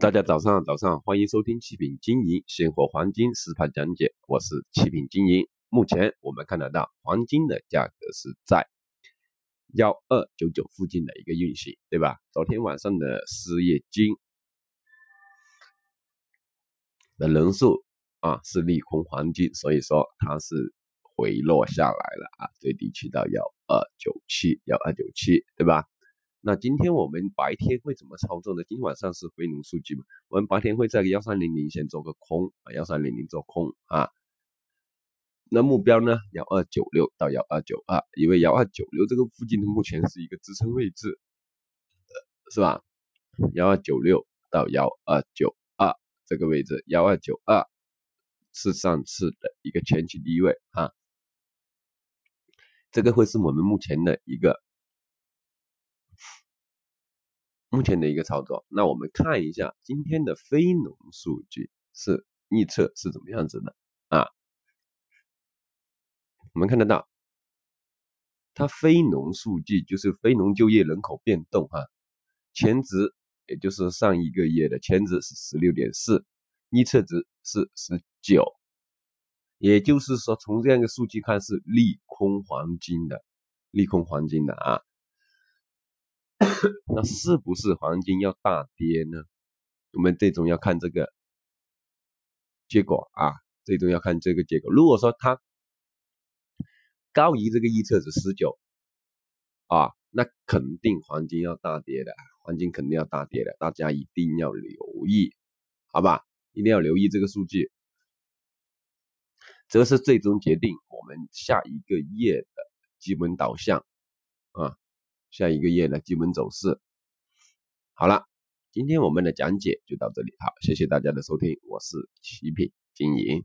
大家早上早上欢迎收听七品经营现货黄金实盘讲解，我是七品经营。目前我们看得到黄金的价格是在幺二九九附近的一个运行，对吧？昨天晚上的失业金的人数啊是利空黄金，所以说它是回落下来了啊，最低去到幺二九七幺二九七，对吧？那今天我们白天会怎么操作呢？今天晚上是非农数据嘛，我们白天会在幺三零零先做个空啊，幺三零零做空啊。那目标呢？幺二九六到幺二九二，因为幺二九六这个附近的目前是一个支撑位置，是吧？幺二九六到幺二九二这个位置，幺二九二是上次的一个前期低位啊，这个会是我们目前的一个目前的一个操作。那我们看一下今天的非农数据是预测是怎么样子的啊？我们看得到，它非农数据就是非农就业人口变动哈，前值也就是上一个月的前值是十六点四，预测值是十九，也就是说从这样一个数据看是利空黄金的，利空黄金的啊，那是不是黄金要大跌呢？我们最终要看这个结果啊，最终要看这个结果。如果说它高于这个预测值十九啊，那肯定黄金要大跌的，黄金肯定要大跌的，大家一定要留意，好吧？一定要留意这个数据，这是最终决定我们下一个月的基本导向啊，下一个月的基本走势。好了，今天我们的讲解就到这里，好，谢谢大家的收听，我是奇品经营。